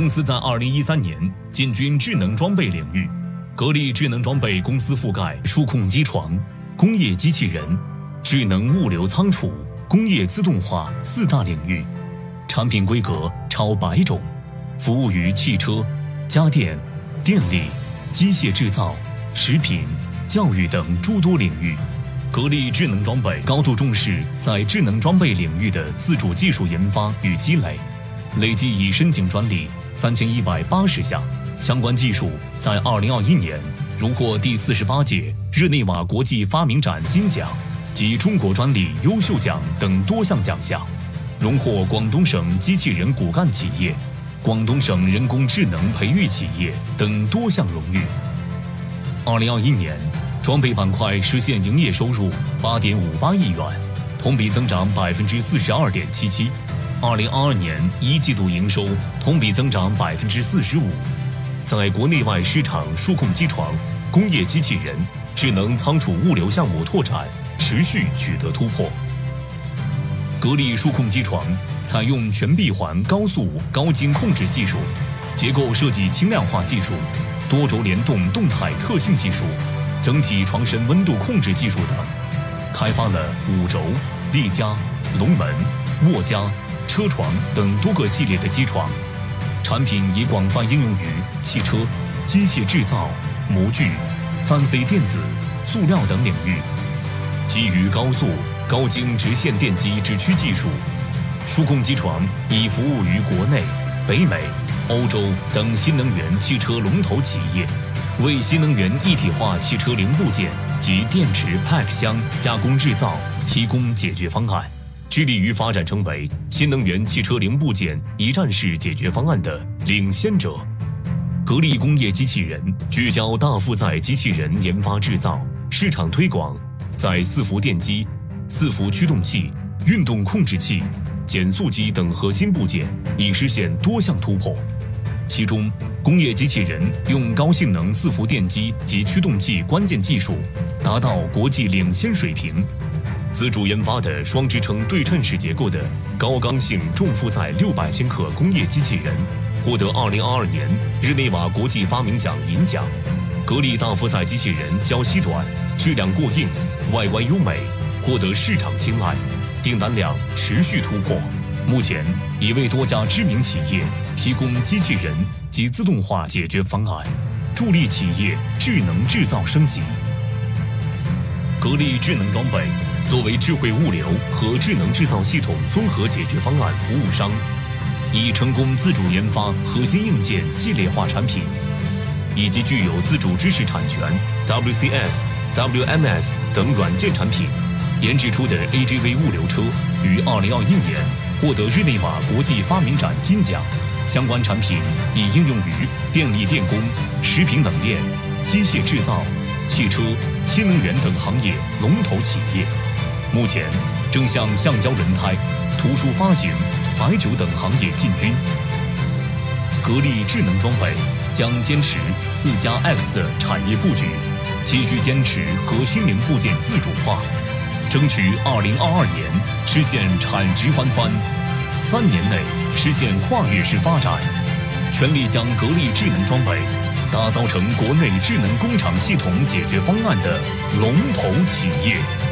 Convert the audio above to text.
公司在二零一三年进军智能装备领域。格力智能装备公司覆盖数控机床、工业机器人、智能物流仓储、工业自动化四大领域，产品规格超百种，服务于汽车、家电、电力、机械制造、食品、教育等诸多领域。格力智能装备高度重视在智能装备领域的自主技术研发与积累，累计已申请专利三千一百八十项，相关技术在二零二一年荣获第四十八届日内瓦国际发明展金奖及中国专利优秀奖等多项奖项，荣获广东省机器人骨干企业、广东省人工智能培育企业等多项荣誉。二零二一年。装备板块实现营业收入八点五八亿元，同比增长百分之四十二点七七。二零二二年一季度营收同比增长百分之四十五，在国内外市场数控机床、工业机器人、智能仓储物流项目拓展持续取得突破。格力数控机床采用全闭环高速高精控制技术，结构设计轻量化技术，多轴联动动态特性技术。整体床身温度控制技术等，开发了五轴、立加、龙门、卧加、车床等多个系列的机床，产品已广泛应用于汽车、机械制造、模具、三 C 电子、塑料等领域。基于高速、高精直线电机直驱技术，数控机床已服务于国内、北美、欧洲等新能源汽车龙头企业。为新能源一体化汽车零部件及电池 Pack 箱加工制造提供解决方案，致力于发展成为新能源汽车零部件一站式解决方案的领先者。格力工业机器人聚焦大负载机器人研发制造、市场推广，在伺服电机、伺服驱动器、运动控制器、减速机等核心部件已实现多项突破。其中，工业机器人用高性能伺服电机及驱动器关键技术，达到国际领先水平。自主研发的双支撑对称式结构的高刚性重负载六百千克工业机器人，获得二零二二年日内瓦国际发明奖银奖。格力大负载机器人较细短，质量过硬，外观优美，获得市场青睐，订单量持续突破。目前已为多家知名企业提供机器人及自动化解决方案，助力企业智能制造升级。格力智能装备作为智慧物流和智能制造系统综合解决方案服务商，已成功自主研发核心硬件系列化产品，以及具有自主知识产权 WCS、WMS 等软件产品，研制出的 AGV 物流车于2021年。获得日内瓦国际发明展金奖，相关产品已应用于电力电工、食品冷链、机械制造、汽车、新能源等行业龙头企业。目前正向橡胶轮胎、图书发行、白酒等行业进军。格力智能装备将坚持四加 X 的产业布局，继续坚持核心零部件自主化。争取二零二二年实现产值翻番，三年内实现跨越式发展，全力将格力智能装备打造成国内智能工厂系统解决方案的龙头企业。